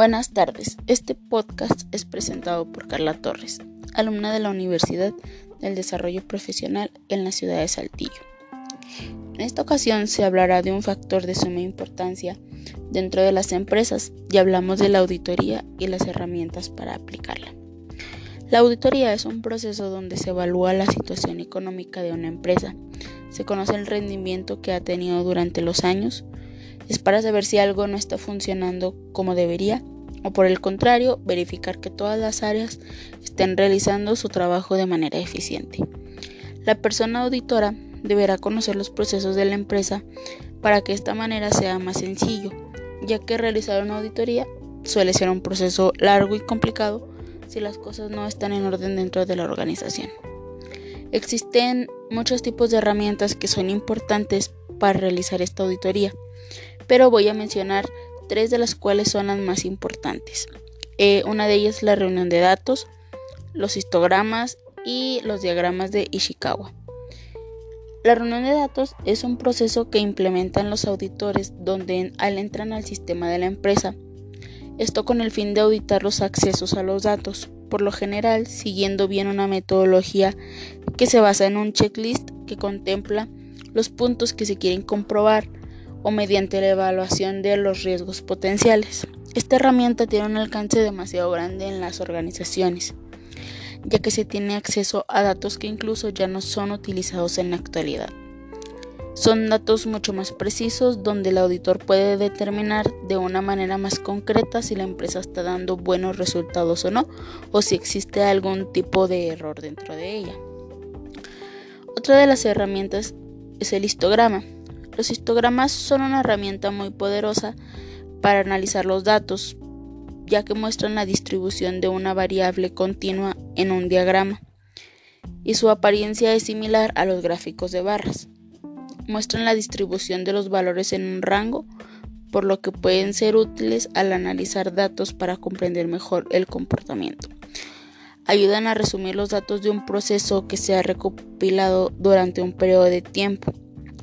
Buenas tardes. Este podcast es presentado por Carla Torres, alumna de la Universidad del Desarrollo Profesional en la ciudad de Saltillo. En esta ocasión se hablará de un factor de suma importancia dentro de las empresas y hablamos de la auditoría y las herramientas para aplicarla. La auditoría es un proceso donde se evalúa la situación económica de una empresa, se conoce el rendimiento que ha tenido durante los años, es para saber si algo no está funcionando como debería o por el contrario, verificar que todas las áreas estén realizando su trabajo de manera eficiente. La persona auditora deberá conocer los procesos de la empresa para que esta manera sea más sencillo, ya que realizar una auditoría suele ser un proceso largo y complicado si las cosas no están en orden dentro de la organización. Existen muchos tipos de herramientas que son importantes para realizar esta auditoría pero voy a mencionar tres de las cuales son las más importantes. Eh, una de ellas es la reunión de datos, los histogramas y los diagramas de Ishikawa. La reunión de datos es un proceso que implementan los auditores donde al entran al sistema de la empresa. Esto con el fin de auditar los accesos a los datos, por lo general siguiendo bien una metodología que se basa en un checklist que contempla los puntos que se quieren comprobar o mediante la evaluación de los riesgos potenciales. Esta herramienta tiene un alcance demasiado grande en las organizaciones, ya que se tiene acceso a datos que incluso ya no son utilizados en la actualidad. Son datos mucho más precisos donde el auditor puede determinar de una manera más concreta si la empresa está dando buenos resultados o no, o si existe algún tipo de error dentro de ella. Otra de las herramientas es el histograma. Los histogramas son una herramienta muy poderosa para analizar los datos, ya que muestran la distribución de una variable continua en un diagrama, y su apariencia es similar a los gráficos de barras. Muestran la distribución de los valores en un rango, por lo que pueden ser útiles al analizar datos para comprender mejor el comportamiento. Ayudan a resumir los datos de un proceso que se ha recopilado durante un periodo de tiempo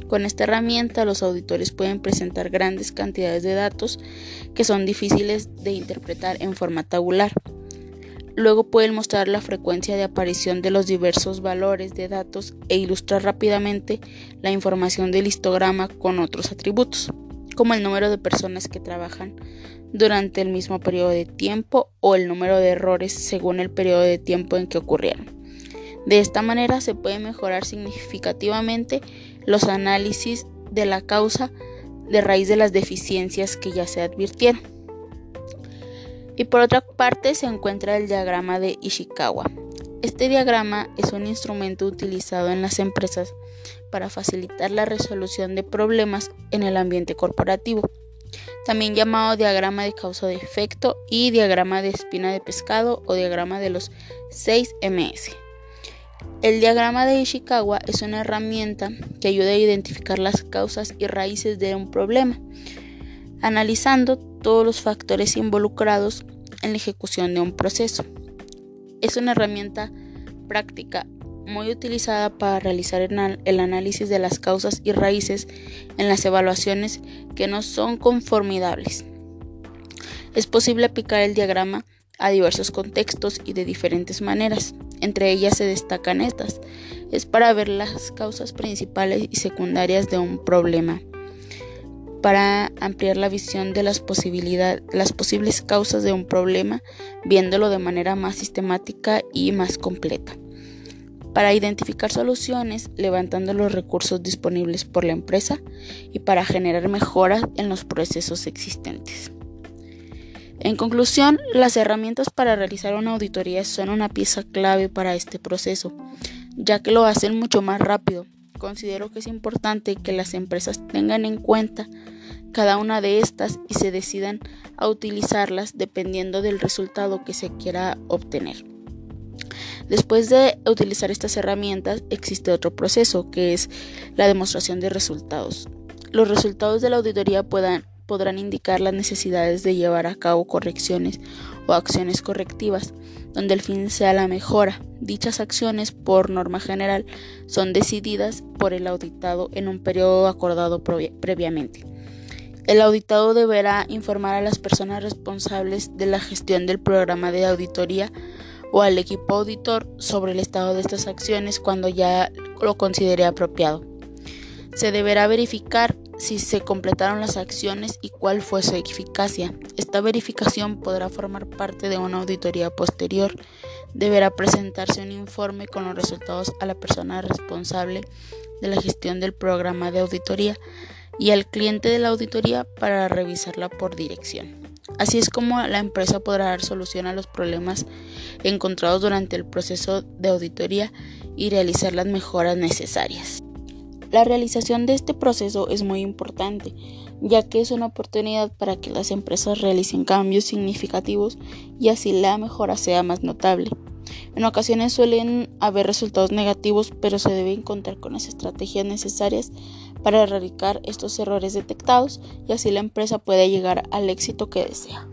con esta herramienta los auditores pueden presentar grandes cantidades de datos que son difíciles de interpretar en forma tabular. Luego pueden mostrar la frecuencia de aparición de los diversos valores de datos e ilustrar rápidamente la información del histograma con otros atributos, como el número de personas que trabajan durante el mismo periodo de tiempo o el número de errores según el periodo de tiempo en que ocurrieron. De esta manera se puede mejorar significativamente los análisis de la causa de raíz de las deficiencias que ya se advirtieron. Y por otra parte se encuentra el diagrama de Ishikawa. Este diagrama es un instrumento utilizado en las empresas para facilitar la resolución de problemas en el ambiente corporativo, también llamado diagrama de causa de y diagrama de espina de pescado o diagrama de los 6 MS. El diagrama de Ishikawa es una herramienta que ayuda a identificar las causas y raíces de un problema, analizando todos los factores involucrados en la ejecución de un proceso. Es una herramienta práctica muy utilizada para realizar el análisis de las causas y raíces en las evaluaciones que no son conformidables. Es posible aplicar el diagrama a diversos contextos y de diferentes maneras. Entre ellas se destacan estas. Es para ver las causas principales y secundarias de un problema, para ampliar la visión de las, las posibles causas de un problema, viéndolo de manera más sistemática y más completa. Para identificar soluciones, levantando los recursos disponibles por la empresa y para generar mejoras en los procesos existentes. En conclusión, las herramientas para realizar una auditoría son una pieza clave para este proceso, ya que lo hacen mucho más rápido. Considero que es importante que las empresas tengan en cuenta cada una de estas y se decidan a utilizarlas dependiendo del resultado que se quiera obtener. Después de utilizar estas herramientas existe otro proceso que es la demostración de resultados. Los resultados de la auditoría puedan podrán indicar las necesidades de llevar a cabo correcciones o acciones correctivas, donde el fin sea la mejora. Dichas acciones, por norma general, son decididas por el auditado en un periodo acordado previamente. El auditado deberá informar a las personas responsables de la gestión del programa de auditoría o al equipo auditor sobre el estado de estas acciones cuando ya lo considere apropiado. Se deberá verificar si se completaron las acciones y cuál fue su eficacia. Esta verificación podrá formar parte de una auditoría posterior. Deberá presentarse un informe con los resultados a la persona responsable de la gestión del programa de auditoría y al cliente de la auditoría para revisarla por dirección. Así es como la empresa podrá dar solución a los problemas encontrados durante el proceso de auditoría y realizar las mejoras necesarias. La realización de este proceso es muy importante, ya que es una oportunidad para que las empresas realicen cambios significativos y así la mejora sea más notable. En ocasiones suelen haber resultados negativos, pero se deben contar con las estrategias necesarias para erradicar estos errores detectados y así la empresa pueda llegar al éxito que desea.